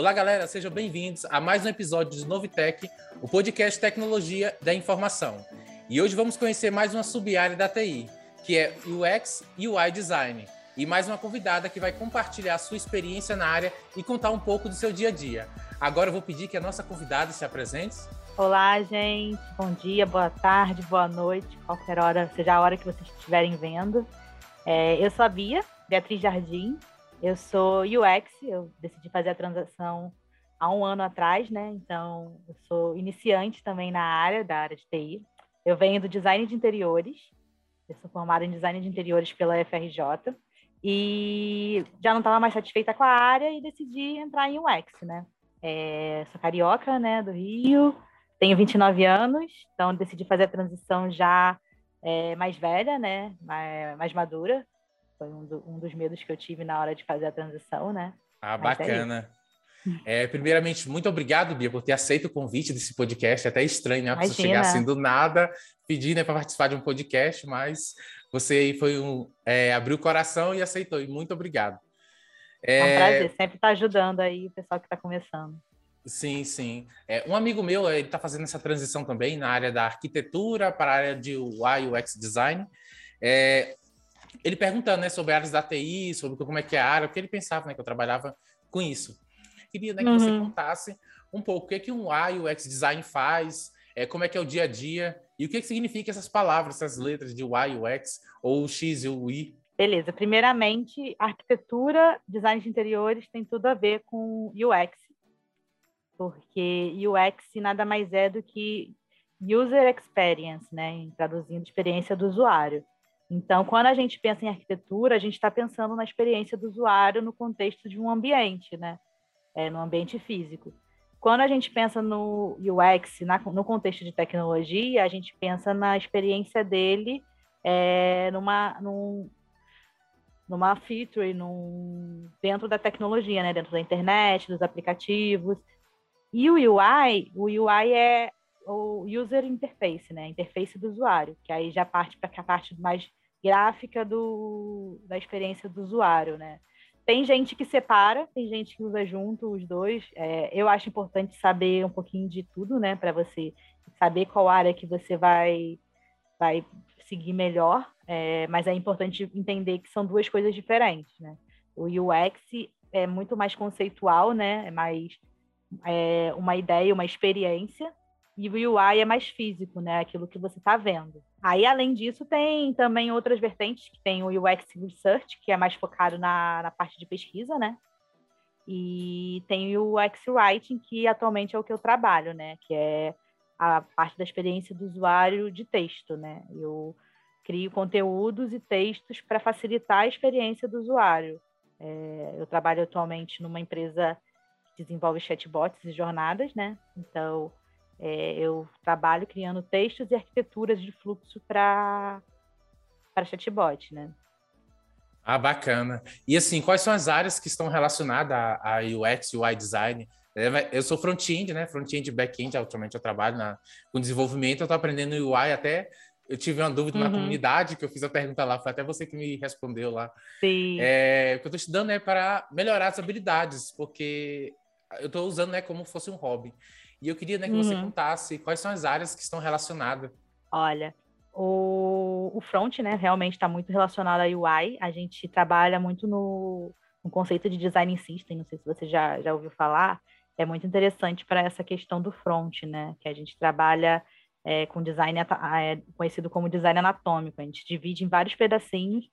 Olá, galera, sejam bem-vindos a mais um episódio de Novitec, o podcast Tecnologia da Informação. E hoje vamos conhecer mais uma sub-área da TI, que é UX e UI Design. E mais uma convidada que vai compartilhar sua experiência na área e contar um pouco do seu dia a dia. Agora eu vou pedir que a nossa convidada se apresente. Olá, gente. Bom dia, boa tarde, boa noite, qualquer hora, seja a hora que vocês estiverem vendo. É, eu sou a Bia, Beatriz Jardim, eu sou UX, eu decidi fazer a transação há um ano atrás, né? Então, eu sou iniciante também na área, da área de TI. Eu venho do design de interiores, eu sou formada em design de interiores pela FRJ e já não estava mais satisfeita com a área e decidi entrar em UX, né? É, sou carioca, né, do Rio, tenho 29 anos, então decidi fazer a transição já é, mais velha, né, mais, mais madura, foi um, do, um, dos medos que eu tive na hora de fazer a transição, né? Ah, Mas é bacana. É, primeiramente, muito obrigado, Bia, por ter aceito o convite desse podcast. É até estranho, né? Você chegar assim do nada, pedir né, para participar de um podcast, mas você foi um, é, abriu o coração e aceitou. E muito obrigado. É, é um prazer, sempre estar tá ajudando aí o pessoal que está começando. Sim, sim. É, um amigo meu, ele está fazendo essa transição também na área da arquitetura para a área de UI, UX Design. É, ele perguntando né, sobre áreas da TI, sobre como é que é a área, porque ele pensava né, que eu trabalhava com isso. Queria né, que uhum. você contasse um pouco o que, é que um UX Design faz, é, como é que é o dia a dia e o que, é que significa essas palavras, essas letras de UX ou X e o I. Beleza. Primeiramente, arquitetura, design de interiores tem tudo a ver com UX, porque UX nada mais é do que User Experience, né, traduzindo experiência do usuário. Então, quando a gente pensa em arquitetura, a gente está pensando na experiência do usuário no contexto de um ambiente, né? É, no ambiente físico. Quando a gente pensa no UX, na, no contexto de tecnologia, a gente pensa na experiência dele é, numa, num, numa feature, num, dentro da tecnologia, né? dentro da internet, dos aplicativos. E o UI, o UI é o user interface, né? Interface do usuário, que aí já parte para a parte mais gráfica do, da experiência do usuário, né? Tem gente que separa, tem gente que usa junto os dois. É, eu acho importante saber um pouquinho de tudo, né? Para você saber qual área que você vai, vai seguir melhor. É, mas é importante entender que são duas coisas diferentes, né? O UX é muito mais conceitual, né? É mais é, uma ideia, uma experiência. E o UI é mais físico, né? Aquilo que você está vendo. Aí, além disso, tem também outras vertentes, que tem o UX Research, que é mais focado na, na parte de pesquisa, né? E tem o UX Writing, que atualmente é o que eu trabalho, né? Que é a parte da experiência do usuário de texto, né? Eu crio conteúdos e textos para facilitar a experiência do usuário. É, eu trabalho atualmente numa empresa que desenvolve chatbots e jornadas, né? Então, é, eu trabalho criando textos e arquiteturas de fluxo para chatbot, né? Ah, bacana. E assim, quais são as áreas que estão relacionadas a, a UX, UI design? É, eu sou front-end, né? Front-end e back-end, atualmente eu trabalho na, com desenvolvimento, eu estou aprendendo UI até. Eu tive uma dúvida uhum. na comunidade, que eu fiz a pergunta lá, foi até você que me respondeu lá. Sim. É, o que eu estou estudando é para melhorar as habilidades, porque eu estou usando né, como fosse um hobby. E eu queria né, que uhum. você contasse quais são as áreas que estão relacionadas. Olha, o, o front, né, realmente está muito relacionado à UI. A gente trabalha muito no, no, conceito de design system, não sei se você já, já ouviu falar. É muito interessante para essa questão do front, né, que a gente trabalha é, com design é, conhecido como design anatômico. A gente divide em vários pedacinhos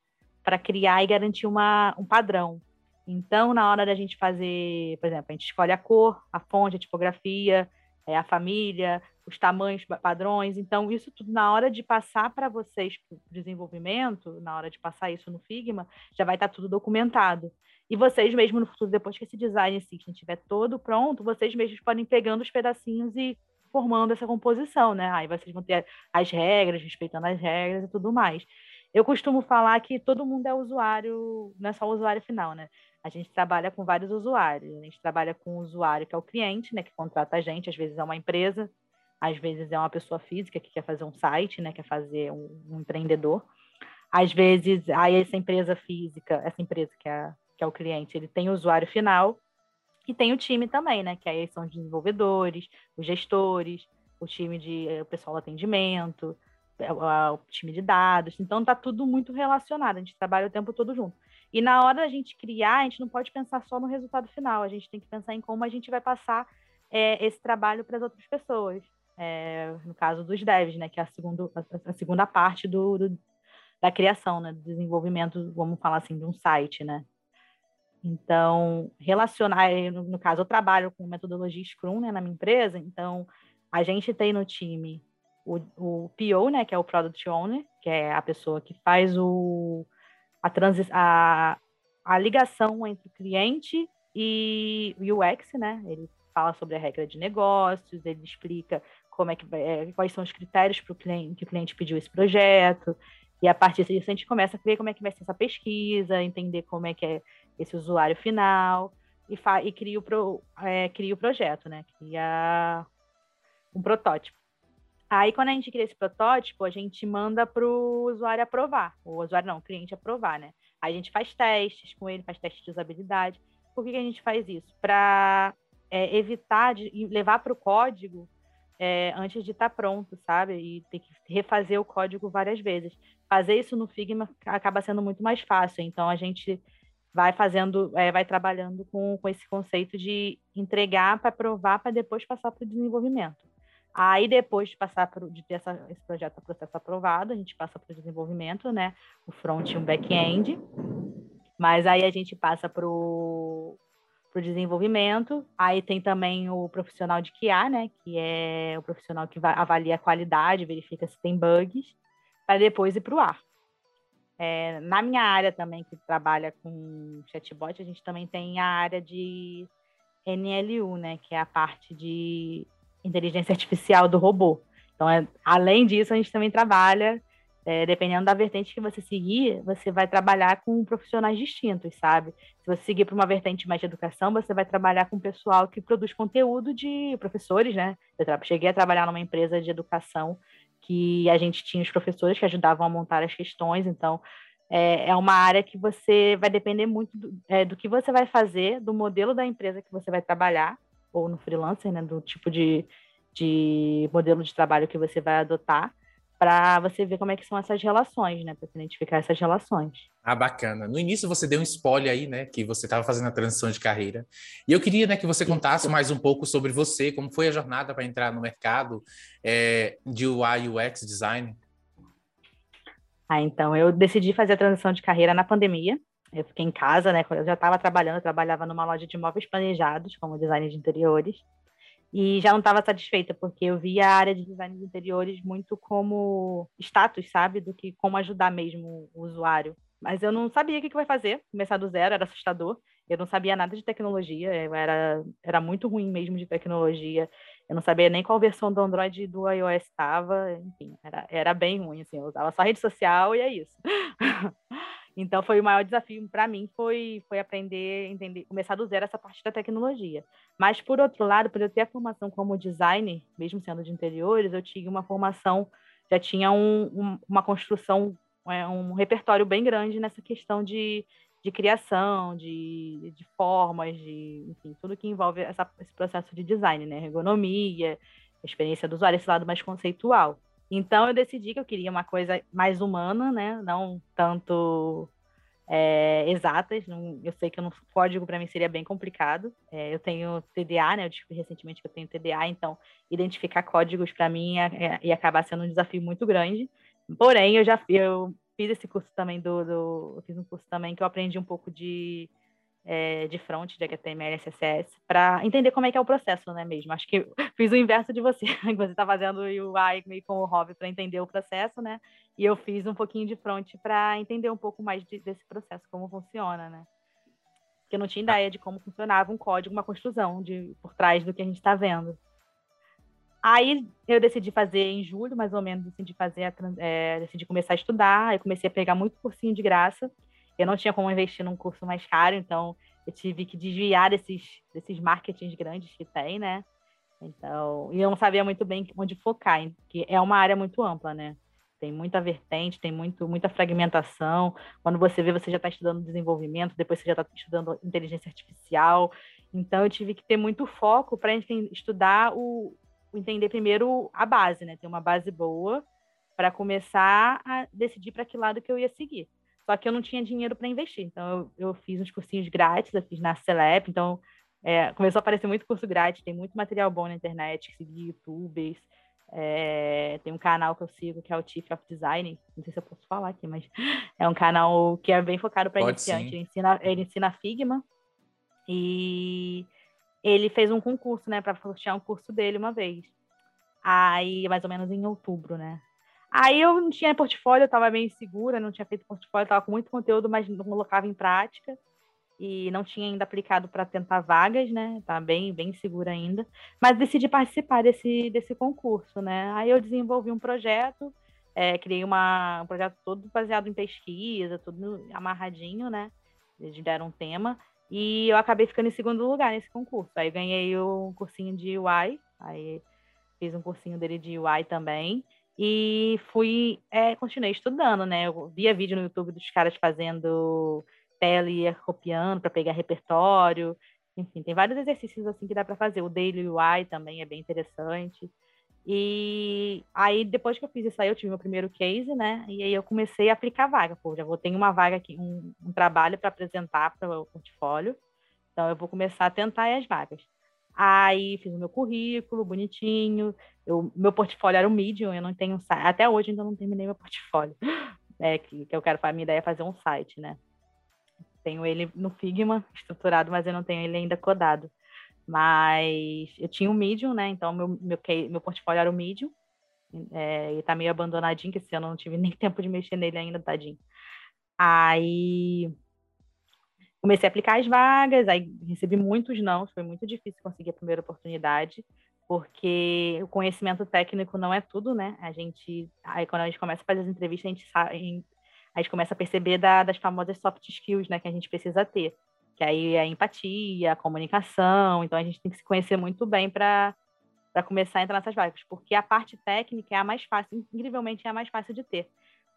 para criar e garantir uma, um padrão. Então, na hora da gente fazer, por exemplo, a gente escolhe a cor, a fonte, a tipografia, é, a família, os tamanhos, padrões. Então, isso tudo, na hora de passar para vocês para o desenvolvimento, na hora de passar isso no Figma, já vai estar tá tudo documentado. E vocês mesmo no futuro, depois que esse design system estiver todo pronto, vocês mesmos podem pegando os pedacinhos e formando essa composição, né? Aí vocês vão ter as regras, respeitando as regras e tudo mais. Eu costumo falar que todo mundo é usuário, não é só o usuário final, né? A gente trabalha com vários usuários. A gente trabalha com o usuário que é o cliente, né, que contrata a gente, às vezes é uma empresa, às vezes é uma pessoa física que quer fazer um site, né, quer fazer um, um empreendedor. Às vezes, aí essa empresa física, essa empresa que é, que é o cliente, ele tem o usuário final E tem o time também, né? Que aí são os desenvolvedores, os gestores, o time de eh, o pessoal do atendimento, é, o time de dados. Então tá tudo muito relacionado, a gente trabalha o tempo todo junto. E na hora da gente criar, a gente não pode pensar só no resultado final, a gente tem que pensar em como a gente vai passar é, esse trabalho para as outras pessoas. É, no caso dos devs, né, que é a, segundo, a, a segunda parte do, do, da criação, né, do desenvolvimento, vamos falar assim, de um site, né. Então, relacionar, no, no caso, eu trabalho com metodologia Scrum, né, na minha empresa, então a gente tem no time o, o PO, né, que é o Product Owner, que é a pessoa que faz o, a, transi a, a ligação entre o cliente e o UX, né, ele fala sobre a regra de negócios, ele explica como é que é, quais são os critérios para o cliente que o cliente pediu esse projeto. E a partir disso a gente começa a ver como é que vai ser essa pesquisa, entender como é que é esse usuário final e, e cria, o pro, é, cria o projeto, né? Cria um protótipo. Aí, quando a gente cria esse protótipo, a gente manda para o usuário aprovar. O usuário não, o cliente aprovar, né? Aí a gente faz testes com ele, faz testes de usabilidade. Por que, que a gente faz isso? Para é, evitar de levar para o código é, antes de estar tá pronto, sabe? E ter que refazer o código várias vezes. Fazer isso no Figma acaba sendo muito mais fácil. Então a gente vai fazendo, é, vai trabalhando com, com esse conceito de entregar para provar para depois passar para o desenvolvimento. Aí depois de passar por, de ter essa, esse projeto processo aprovado, a gente passa para o desenvolvimento, né? O front e o back-end. Mas aí a gente passa para o desenvolvimento. Aí tem também o profissional de QA, né, que é o profissional que avalia a qualidade, verifica se tem bugs, para depois ir para o ar. É, na minha área também, que trabalha com chatbot, a gente também tem a área de NLU, né, que é a parte de inteligência artificial do robô. Então, é, além disso, a gente também trabalha é, dependendo da vertente que você seguir, você vai trabalhar com profissionais distintos, sabe? Se você seguir para uma vertente mais de educação, você vai trabalhar com pessoal que produz conteúdo de professores, né? Eu cheguei a trabalhar numa empresa de educação que a gente tinha os professores que ajudavam a montar as questões, então é, é uma área que você vai depender muito do, é, do que você vai fazer, do modelo da empresa que você vai trabalhar, ou no freelancer, né? Do tipo de, de modelo de trabalho que você vai adotar para você ver como é que são essas relações, né? Para identificar essas relações. Ah, bacana. No início você deu um spoiler aí, né? Que você estava fazendo a transição de carreira. E eu queria, né, que você contasse mais um pouco sobre você, como foi a jornada para entrar no mercado é, de UI UX design. Ah, então eu decidi fazer a transição de carreira na pandemia. Eu fiquei em casa, né? Eu já estava trabalhando, eu trabalhava numa loja de móveis planejados como design de interiores e já não estava satisfeita, porque eu via a área de design de interiores muito como status, sabe? Do que como ajudar mesmo o usuário. Mas eu não sabia o que, que vai fazer, começar do zero, era assustador. Eu não sabia nada de tecnologia, eu era, era muito ruim mesmo de tecnologia. Eu não sabia nem qual versão do Android e do iOS estava, enfim, era, era bem ruim, assim, eu usava só rede social e é isso. Então foi o maior desafio para mim foi foi aprender, entender, começar do zero essa parte da tecnologia. Mas por outro lado, por eu ter a formação como designer, mesmo sendo de interiores, eu tinha uma formação, já tinha um, um, uma construção, é, um repertório bem grande nessa questão de, de criação, de, de formas, de enfim, tudo que envolve essa, esse processo de design, né? Ergonomia, experiência do usuário, esse lado mais conceitual. Então eu decidi que eu queria uma coisa mais humana, né? Não tanto é, exatas. Não, eu sei que o código para mim seria bem complicado. É, eu tenho TDA, né? Eu descobri recentemente que eu tenho TDA, então identificar códigos para mim ia, ia, acabar sendo um desafio muito grande. Porém, eu já eu fiz esse curso também do, do fiz um curso também que eu aprendi um pouco de é, de front, de HTML CSS, para entender como é que é o processo, né, mesmo. Acho que fiz o inverso de você, que você está fazendo o UI meio com o hobby para entender o processo, né, e eu fiz um pouquinho de front para entender um pouco mais de, desse processo, como funciona, né. Porque eu não tinha ideia de como funcionava um código, uma construção de, por trás do que a gente está vendo. Aí eu decidi fazer em julho, mais ou menos, decidi fazer, a, é, decidi começar a estudar, eu comecei a pegar muito cursinho de graça, eu não tinha como investir num curso mais caro, então eu tive que desviar desses, desses marketings grandes que tem, né? Então, e eu não sabia muito bem onde focar, que é uma área muito ampla, né? Tem muita vertente, tem muito, muita fragmentação. Quando você vê, você já está estudando desenvolvimento, depois você já está estudando inteligência artificial. Então eu tive que ter muito foco para estudar o entender primeiro a base, né? Ter uma base boa para começar a decidir para que lado que eu ia seguir. Só que eu não tinha dinheiro para investir, então eu, eu, fiz uns cursinhos grátis, eu fiz na Celep, então é, começou a aparecer muito curso grátis, tem muito material bom na internet, segui youtubers, é, tem um canal que eu sigo que é o Chief of Design, não sei se eu posso falar aqui, mas é um canal que é bem focado para iniciante. Ele ensina, ele ensina Figma e ele fez um concurso, né, para sortear um curso dele uma vez. Aí, mais ou menos em outubro, né? Aí eu não tinha portfólio, eu estava bem insegura, não tinha feito portfólio, estava com muito conteúdo, mas não colocava em prática e não tinha ainda aplicado para tentar vagas, né? Tá bem, bem segura ainda, mas decidi participar desse, desse concurso, né? Aí eu desenvolvi um projeto, é, criei uma, um projeto todo baseado em pesquisa, tudo amarradinho, né? Eles deram um tema e eu acabei ficando em segundo lugar nesse concurso. Aí ganhei um cursinho de UI, aí fiz um cursinho dele de UI também e fui, é, continuei estudando, né? Eu via vídeo no YouTube dos caras fazendo tela e copiando para pegar repertório. Enfim, tem vários exercícios assim que dá para fazer. O Daily UI também é bem interessante. E aí, depois que eu fiz isso aí, eu tive meu primeiro case, né? E aí eu comecei a aplicar vaga. Pô, já vou ter uma vaga aqui, um, um trabalho para apresentar para o portfólio. Então, eu vou começar a tentar as vagas. Aí, fiz o meu currículo bonitinho. Eu, meu portfólio era o Medium, eu não tenho Até hoje ainda não terminei meu portfólio. É, que, que eu quero, a minha ideia é fazer um site, né? tenho ele no Figma estruturado, mas eu não tenho ele ainda codado. Mas eu tinha o um Medium, né? Então meu, meu, meu portfólio era o Medium. É, e tá meio abandonadinho, que esse ano eu não tive nem tempo de mexer nele ainda, tadinho. Aí comecei a aplicar as vagas, aí recebi muitos não, foi muito difícil conseguir a primeira oportunidade, porque o conhecimento técnico não é tudo, né? A gente, aí quando a gente começa a fazer as entrevistas, a gente a gente começa a perceber da, das famosas soft skills, né, que a gente precisa ter. Que aí é a empatia, a comunicação, então a gente tem que se conhecer muito bem para para começar a entrar nessas vagas, porque a parte técnica é a mais fácil, incrivelmente é a mais fácil de ter.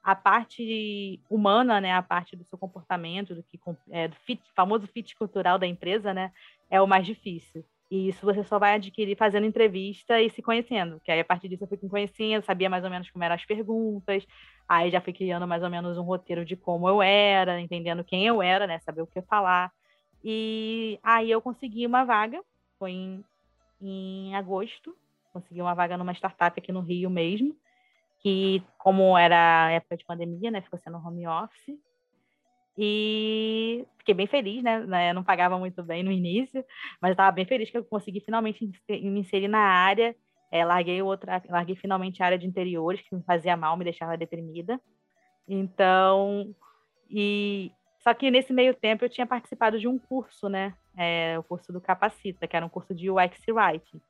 A parte humana, né, a parte do seu comportamento, do que é, do fit, famoso fit cultural da empresa, né, é o mais difícil. E isso você só vai adquirir fazendo entrevista e se conhecendo. Que aí, a partir disso, eu fui me conhecendo, sabia mais ou menos como eram as perguntas. Aí já fui criando mais ou menos um roteiro de como eu era, entendendo quem eu era, né? Saber o que falar. E aí eu consegui uma vaga, foi em, em agosto. Consegui uma vaga numa startup aqui no Rio mesmo. Que, como era época de pandemia, né? Ficou sendo home office. E fiquei bem feliz, né? né não pagava muito bem no início, mas estava bem feliz que eu consegui finalmente me inserir na área. É, larguei outra, larguei finalmente a área de interiores, que me fazia mal, me deixava deprimida. Então, e só que nesse meio tempo eu tinha participado de um curso, né? É, o curso do Capacita, que era um curso de UX Writing.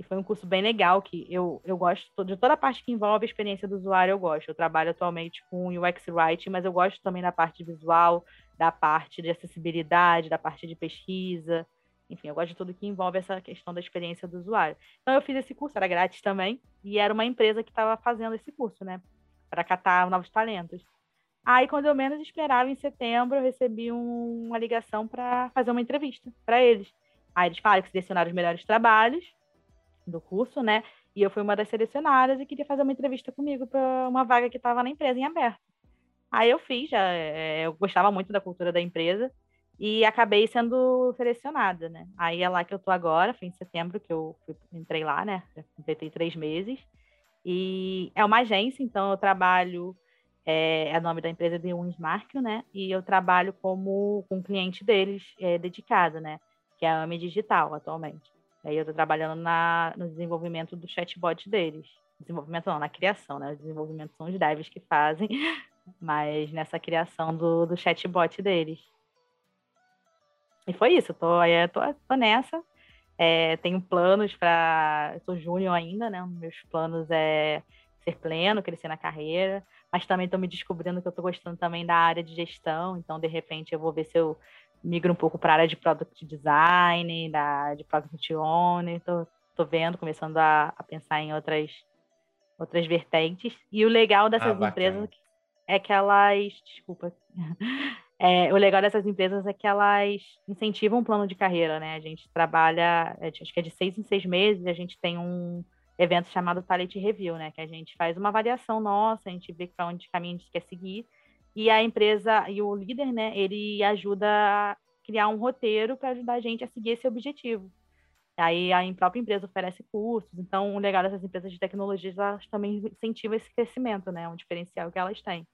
E foi um curso bem legal, que eu, eu gosto de toda a parte que envolve a experiência do usuário, eu gosto. Eu trabalho atualmente com UX Writing, mas eu gosto também da parte visual, da parte de acessibilidade, da parte de pesquisa. Enfim, eu gosto de tudo que envolve essa questão da experiência do usuário. Então, eu fiz esse curso, era grátis também, e era uma empresa que estava fazendo esse curso, né? Para catar novos talentos. Aí, quando eu menos esperava, em setembro, eu recebi um, uma ligação para fazer uma entrevista para eles. Aí eles falaram que selecionaram os melhores trabalhos do curso, né? E eu fui uma das selecionadas e queria fazer uma entrevista comigo para uma vaga que estava na empresa em aberto. Aí eu fiz, já, é, eu gostava muito da cultura da empresa e acabei sendo selecionada, né? Aí é lá que eu tô agora, foi em setembro que eu fui, entrei lá, né? Já completei três meses. E é uma agência, então eu trabalho, é, é o nome da empresa de Winsmark, né? E eu trabalho como com um cliente deles é, dedicado, né? Que é a AME Digital atualmente. Aí eu estou trabalhando na, no desenvolvimento do chatbot deles. Desenvolvimento não, na criação, né? O desenvolvimento são os devs que fazem, mas nessa criação do, do chatbot deles. E foi isso, tô, tô, tô nessa. É, tenho planos para. Sou júnior ainda, né? Meus planos é ser pleno, crescer na carreira, mas também estou me descobrindo que eu estou gostando também da área de gestão, então de repente eu vou ver se eu migro um pouco para a área de product design, da, de product owner, tô, tô vendo, começando a, a pensar em outras, outras vertentes. E o legal dessas ah, empresas é que elas, desculpa, É, o legal dessas empresas é que elas incentivam um plano de carreira, né? A gente trabalha, é, acho que é de seis em seis meses, a gente tem um evento chamado Talent Review, né? Que a gente faz uma avaliação nossa, a gente vê para onde caminho a gente quer seguir, e a empresa e o líder, né? Ele ajuda a criar um roteiro para ajudar a gente a seguir esse objetivo. Aí a própria empresa oferece cursos, então o legal dessas empresas de tecnologia, elas também incentivam esse crescimento, né? É um diferencial que elas têm.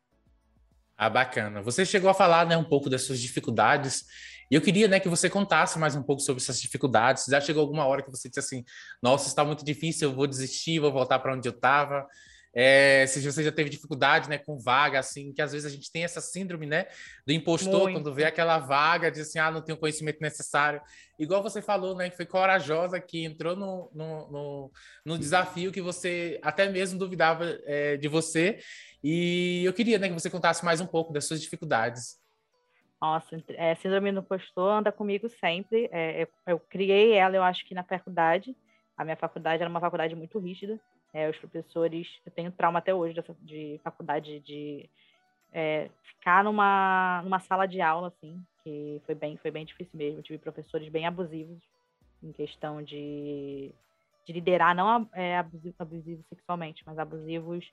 Ah, bacana. Você chegou a falar, né, um pouco das suas dificuldades, e eu queria, né, que você contasse mais um pouco sobre essas dificuldades. Já chegou alguma hora que você disse assim: "Nossa, está muito difícil, eu vou desistir, vou voltar para onde eu estava". É, se você já teve dificuldade, né, com vaga, assim, que às vezes a gente tem essa síndrome, né, do impostor, muito. quando vê aquela vaga, diz assim, ah, não tenho o conhecimento necessário. Igual você falou, né, que foi corajosa, que entrou no, no, no, no desafio que você até mesmo duvidava é, de você. E eu queria, né, que você contasse mais um pouco das suas dificuldades. Nossa, é, síndrome do impostor anda comigo sempre. É, eu, eu criei ela, eu acho que na faculdade. A minha faculdade era uma faculdade muito rígida. É, os professores, eu tenho trauma até hoje dessa, de faculdade de é, ficar numa, numa sala de aula, assim, que foi bem, foi bem difícil mesmo. Eu tive professores bem abusivos em questão de, de liderar, não é, abusivos sexualmente, mas abusivos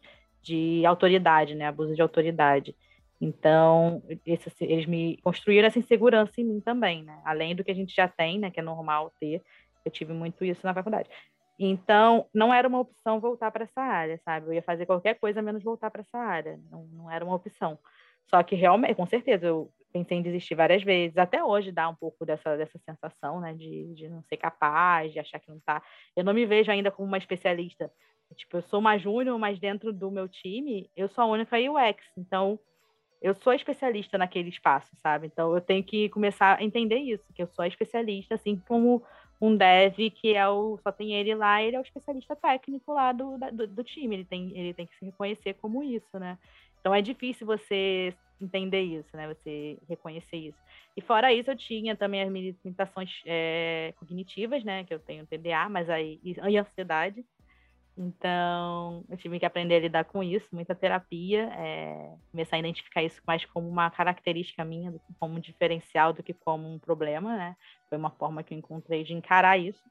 de autoridade, né? Abuso de autoridade. Então, esse, eles me construíram essa insegurança em mim também, né? Além do que a gente já tem, né? Que é normal ter. Eu tive muito isso na faculdade. Então, não era uma opção voltar para essa área, sabe? Eu ia fazer qualquer coisa menos voltar para essa área. Não, não era uma opção. Só que realmente, com certeza, eu pensei em desistir várias vezes. Até hoje dá um pouco dessa, dessa sensação, né? De, de não ser capaz, de achar que não tá. Eu não me vejo ainda como uma especialista. Tipo, eu sou uma júnior, mas dentro do meu time, eu sou a única UX. Então, eu sou especialista naquele espaço, sabe? Então, eu tenho que começar a entender isso, que eu sou especialista, assim como um dev que é o só tem ele lá, ele é o especialista técnico lá do, do, do, time, ele tem, ele tem que se reconhecer como isso, né? Então é difícil você entender isso, né? Você reconhecer isso. E fora isso, eu tinha também as limitações é, cognitivas, né? Que eu tenho TDA, mas aí e ansiedade. Então, eu tive que aprender a lidar com isso, muita terapia, é, começar a identificar isso mais como uma característica minha, como um diferencial do que como um problema, né? Foi uma forma que eu encontrei de encarar isso.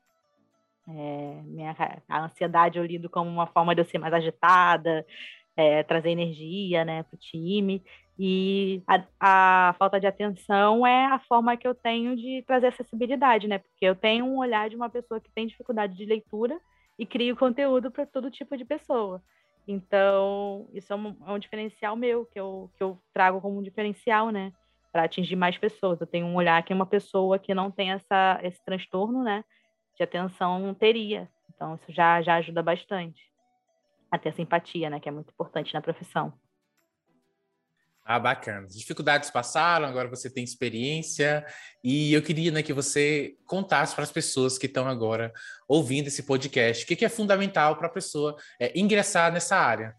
É, minha, a ansiedade eu lido como uma forma de eu ser mais agitada, é, trazer energia né, para o time. E a, a, falta de atenção é a forma que eu tenho de trazer acessibilidade, né? Porque eu tenho um olhar de uma pessoa que tem dificuldade de leitura e crio conteúdo para todo tipo de pessoa. Então, isso é um, é um, diferencial meu, que eu, que eu trago como um diferencial, né? Para atingir mais pessoas. Eu tenho um olhar que uma pessoa que não tem essa, esse transtorno, né? De atenção teria. Então, isso já, já ajuda bastante. A empatia, né? Que é muito importante na profissão. Ah, bacana. As dificuldades passaram, agora você tem experiência, e eu queria né, que você contasse para as pessoas que estão agora ouvindo esse podcast o que, que é fundamental para a pessoa é, ingressar nessa área.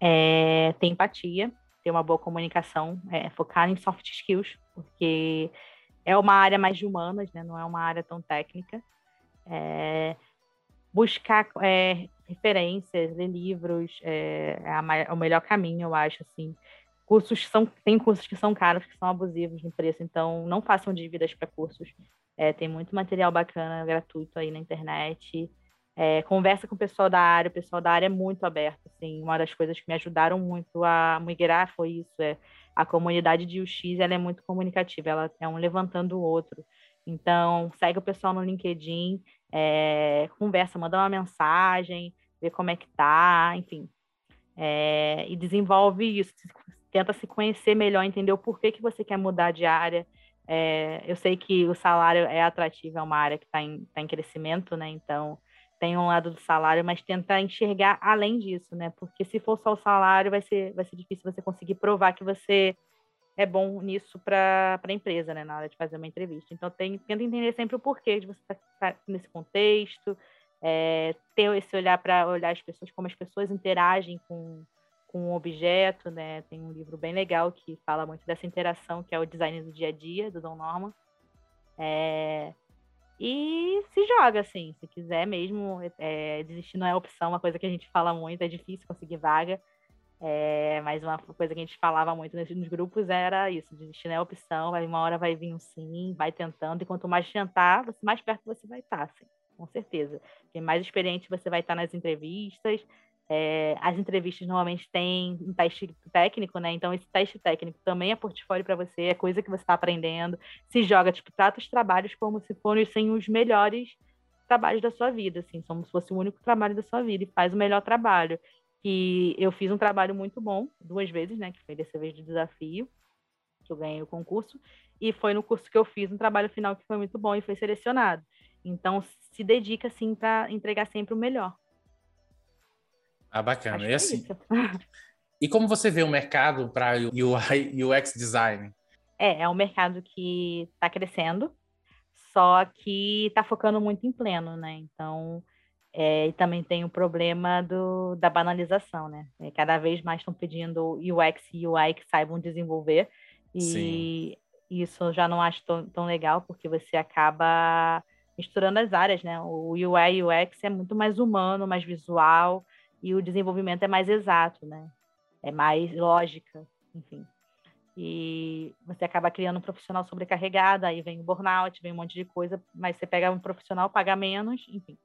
É, ter empatia, ter uma boa comunicação, é, focar em soft skills, porque é uma área mais de humanas, né, não é uma área tão técnica. É, buscar é, referências, ler livros, é, é, o melhor caminho, eu acho, assim. Cursos são, tem cursos que são caros, que são abusivos no preço, então não façam dívidas para cursos. É, tem muito material bacana, gratuito aí na internet. É, conversa com o pessoal da área, o pessoal da área é muito aberto, assim. Uma das coisas que me ajudaram muito a migrar foi isso, é a comunidade de UX, ela é muito comunicativa, ela é um levantando o outro. Então, segue o pessoal no LinkedIn, é, conversa, manda uma mensagem, vê como é que tá, enfim. É, e desenvolve isso, tenta se conhecer melhor, entender o porquê que você quer mudar de área. É, eu sei que o salário é atrativo, é uma área que está em, tá em crescimento, né? Então, tem um lado do salário, mas tenta enxergar além disso, né? Porque se for só o salário, vai ser, vai ser difícil você conseguir provar que você é bom nisso para a empresa, né, na hora de fazer uma entrevista. Então, tem, tenta entender sempre o porquê de você estar tá, tá nesse contexto, é, ter esse olhar para olhar as pessoas, como as pessoas interagem com, com um objeto, né? Tem um livro bem legal que fala muito dessa interação, que é o Design do Dia a Dia, do Don Norman. É, e se joga, assim, se quiser mesmo, é, desistir não é opção, uma coisa que a gente fala muito, é difícil conseguir vaga. É, mas uma coisa que a gente falava muito nos grupos era isso: desistir não é opção, vai, uma hora vai vir um sim, vai tentando, e quanto mais tentar, mais perto você vai estar, assim, com certeza. Quem mais experiente você vai estar nas entrevistas. É, as entrevistas normalmente têm um teste técnico, né? Então, esse teste técnico também é portfólio para você, é coisa que você está aprendendo. Se joga, tipo, trata os trabalhos como se fossem os melhores trabalhos da sua vida, assim, como se fosse o único trabalho da sua vida, e faz o melhor trabalho que eu fiz um trabalho muito bom duas vezes, né? Que foi dessa vez de desafio, que eu ganhei o concurso, e foi no curso que eu fiz um trabalho final que foi muito bom e foi selecionado. Então, se dedica, assim, para entregar sempre o melhor. Ah, bacana. E é assim. e como você vê o mercado para UI UX design? É, é um mercado que está crescendo, só que está focando muito em pleno, né? Então, é, e também tem o problema do, da banalização, né? É, cada vez mais estão pedindo UX e UI que saibam desenvolver. E Sim. isso eu já não acho tão, tão legal, porque você acaba misturando as áreas, né? O UI e UX é muito mais humano, mais visual, e o desenvolvimento é mais exato, né? É mais lógica, enfim. E você acaba criando um profissional sobrecarregado, aí vem o burnout, vem um monte de coisa, mas você pega um profissional, paga menos, enfim.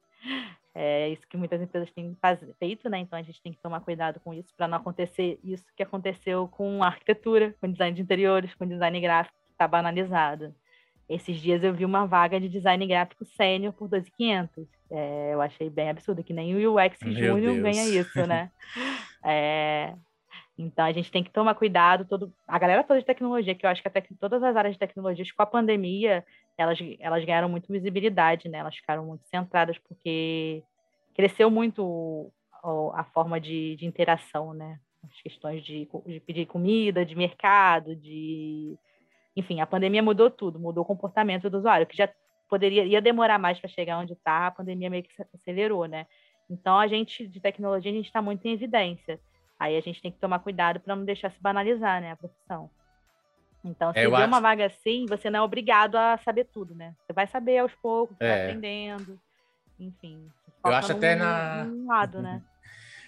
É isso que muitas empresas têm feito, né? Então a gente tem que tomar cuidado com isso para não acontecer isso que aconteceu com arquitetura, com design de interiores, com design gráfico, que está banalizado. Esses dias eu vi uma vaga de design gráfico sênior por 2.500. É, eu achei bem absurdo, que nem o UX Júnior ganha isso, né? é, então a gente tem que tomar cuidado, todo, a galera toda de tecnologia, que eu acho que até que todas as áreas de tecnologia, com a pandemia, elas, elas ganharam muito visibilidade, né? Elas ficaram muito centradas porque cresceu muito a forma de, de interação, né? As questões de, de pedir comida, de mercado, de enfim, a pandemia mudou tudo, mudou o comportamento do usuário, que já poderia ia demorar mais para chegar onde está, a pandemia meio que acelerou, né? Então a gente de tecnologia a gente está muito em evidência. Aí a gente tem que tomar cuidado para não deixar se banalizar, né, a profissão. Então, se é, vê uma vaga assim, você não é obrigado a saber tudo, né? Você vai saber aos poucos, é. vai aprendendo, enfim. Eu acho até na... lado, né?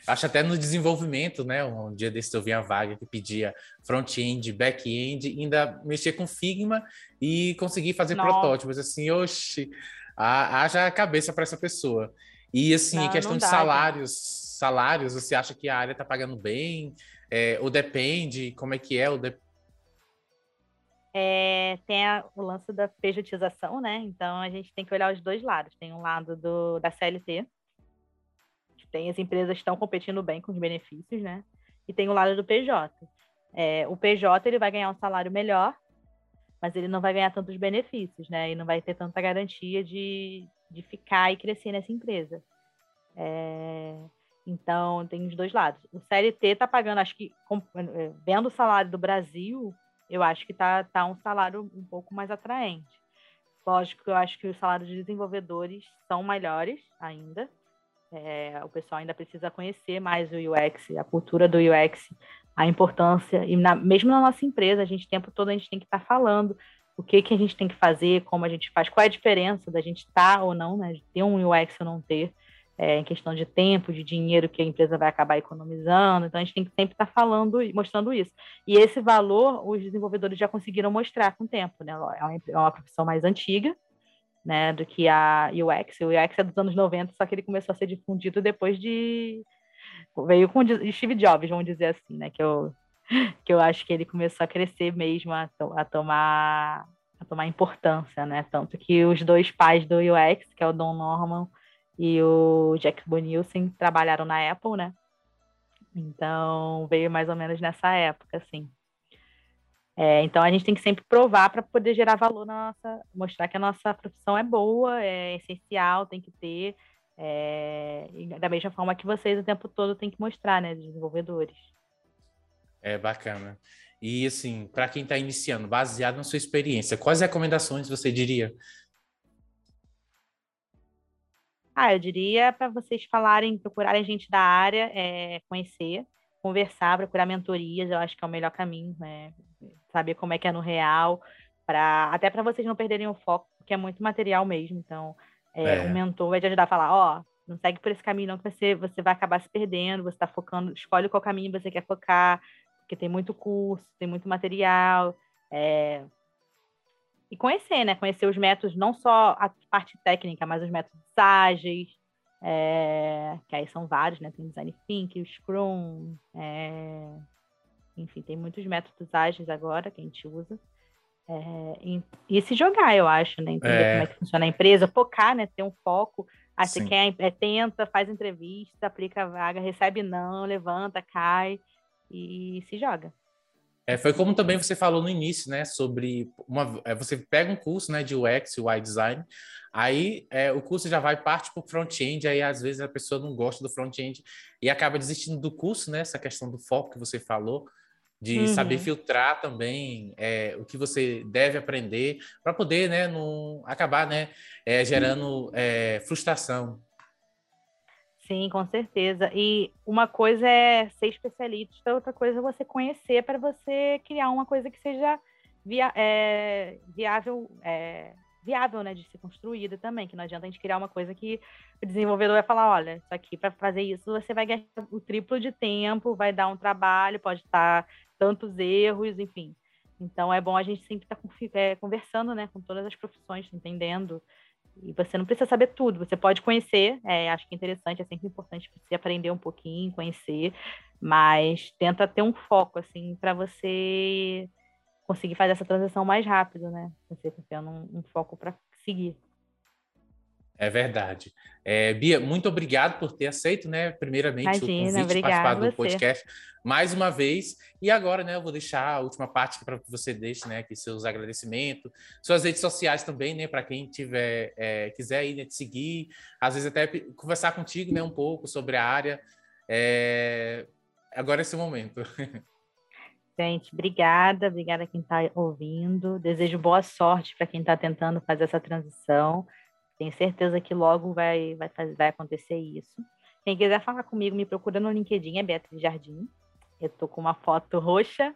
Acho até no desenvolvimento, né? Um dia desse eu vi a vaga que pedia front-end, back-end, ainda mexer com Figma e conseguir fazer Nossa. protótipos. Assim, oxe, haja a cabeça para essa pessoa. E assim, não, questão de salários, salários, você acha que a área está pagando bem? É, ou depende? Como é que é? O de... é, tem a, o lance da pejotização, né? Então a gente tem que olhar os dois lados. Tem um lado do, da CLT, tem as empresas que estão competindo bem com os benefícios, né? E tem o lado do PJ. É, o PJ ele vai ganhar um salário melhor, mas ele não vai ganhar tantos benefícios, né? E não vai ter tanta garantia de, de ficar e crescer nessa empresa. É, então, tem os dois lados. O CLT está pagando, acho que, eh, vendo o salário do Brasil, eu acho que está tá um salário um pouco mais atraente. Lógico que eu acho que os salários de desenvolvedores são melhores ainda. É, o pessoal ainda precisa conhecer mais o UX, a cultura do UX, a importância. E na, mesmo na nossa empresa, a gente o tempo todo a gente tem que estar tá falando o que, que a gente tem que fazer, como a gente faz, qual é a diferença da gente estar tá ou não, né, de ter um UX ou não ter é, em questão de tempo, de dinheiro que a empresa vai acabar economizando. Então, a gente tem que sempre estar tá falando, mostrando isso. E esse valor, os desenvolvedores já conseguiram mostrar com o tempo. Né? É uma, é uma profissão mais antiga né, do que a UX. O UX é dos anos 90, só que ele começou a ser difundido depois de... Veio com Steve Jobs, vamos dizer assim, né? Que eu, que eu acho que ele começou a crescer mesmo, a, a tomar a tomar importância, né? Tanto que os dois pais do UX, que é o Don Norman e o Jack Bonilson trabalharam na Apple, né? Então veio mais ou menos nessa época, assim. É, então a gente tem que sempre provar para poder gerar valor na nossa, mostrar que a nossa profissão é boa, é essencial, tem que ter. É, da mesma forma que vocês o tempo todo tem que mostrar, né, desenvolvedores. É bacana. E assim, para quem está iniciando, baseado na sua experiência, quais recomendações você diria Ah, eu diria para vocês falarem, procurarem gente da área, é, conhecer, conversar, procurar mentorias, eu acho que é o melhor caminho, né? Saber como é que é no real, para até para vocês não perderem o foco, porque é muito material mesmo. Então, é, é. o mentor vai te ajudar a falar, ó, oh, Não segue por esse caminho, não, que você, você vai acabar se perdendo, você está focando, escolhe qual caminho você quer focar, porque tem muito curso, tem muito material. É... E conhecer, né? Conhecer os métodos, não só a parte técnica, mas os métodos ágeis, é... que aí são vários, né? Tem Design Think, o Scrum, é... enfim, tem muitos métodos ágeis agora que a gente usa. É, e, e, se jogar, eu acho, né? Entender é. como é que funciona a empresa, focar, né? Ter um foco. Ah, você quer, é, tenta, faz entrevista, aplica a vaga, recebe não, levanta, cai e se joga. É, foi como também você falou no início, né? Sobre uma, é, você pega um curso, né, de UX, UI design, aí é, o curso já vai parte para o front-end, aí às vezes a pessoa não gosta do front-end e acaba desistindo do curso, né? Essa questão do foco que você falou de uhum. saber filtrar também é, o que você deve aprender para poder, né, não acabar, né, é, gerando é, frustração. Sim, com certeza. E uma coisa é ser especialista, outra coisa é você conhecer para você criar uma coisa que seja via, é, viável, é, viável, né, de ser construída também. Que não adianta a gente criar uma coisa que o desenvolvedor vai falar, olha, isso aqui para fazer isso você vai ganhar o triplo de tempo, vai dar um trabalho, pode estar tantos erros, enfim. Então é bom a gente sempre estar tá é, conversando, né, com todas as profissões, entendendo. E você não precisa saber tudo, você pode conhecer, é, acho que é interessante, é sempre importante você aprender um pouquinho, conhecer, mas tenta ter um foco, assim, para você conseguir fazer essa transição mais rápido, né? Você tendo um, um foco para seguir. É verdade. É, Bia, muito obrigado por ter aceito, né? Primeiramente, Imagina, o convite de participar do podcast mais uma vez. E agora, né, eu vou deixar a última parte para que você deixe, né, aqui seus agradecimentos, suas redes sociais também, né, para quem tiver é, quiser ir né, te seguir, às vezes até conversar contigo, né, um pouco sobre a área. É... Agora é esse momento. Gente, obrigada, obrigada a quem está ouvindo. Desejo boa sorte para quem está tentando fazer essa transição. Tenho certeza que logo vai, vai, fazer, vai acontecer isso. Quem quiser falar comigo, me procura no LinkedIn, é Beatriz Jardim. Eu tô com uma foto roxa,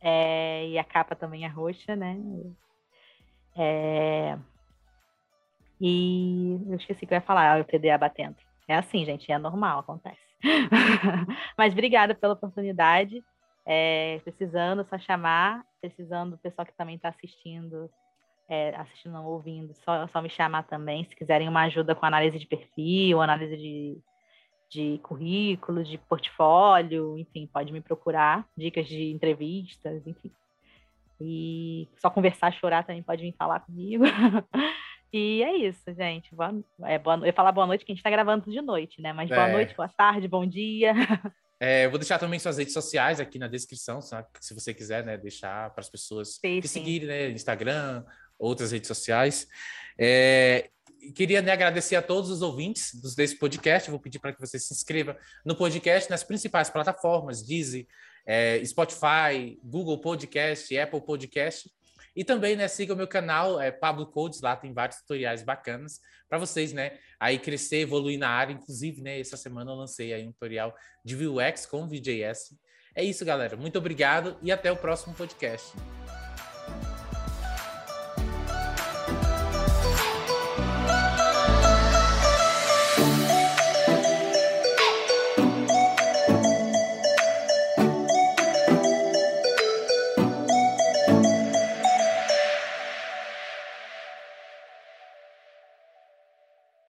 é, e a capa também é roxa, né? É, e eu esqueci que eu ia falar, o TDA batendo. É assim, gente, é normal, acontece. Mas obrigada pela oportunidade. É, precisando, só chamar. Precisando do pessoal que também está assistindo é, assistindo, não ouvindo, só, só me chamar também. Se quiserem uma ajuda com análise de perfil, análise de, de currículo, de portfólio, enfim, pode me procurar. Dicas de entrevistas, enfim. E só conversar, chorar também pode vir falar comigo. e é isso, gente. Boa, é, boa, eu ia falar boa noite, que a gente está gravando de noite, né? Mas boa é. noite, boa tarde, bom dia. É, eu vou deixar também suas redes sociais aqui na descrição, se você quiser, né, deixar para as pessoas sim, que seguirem, né, Instagram, outras redes sociais. É, queria né, agradecer a todos os ouvintes desse podcast. vou pedir para que você se inscreva no podcast nas principais plataformas: Deezer, é, Spotify, Google Podcast, Apple Podcast. E também, né, siga o meu canal, é Pablo Codes, lá tem vários tutoriais bacanas para vocês, né, aí crescer, evoluir na área. Inclusive, né, essa semana eu lancei aí um tutorial de Vue.x com VJS. É isso, galera. Muito obrigado e até o próximo podcast.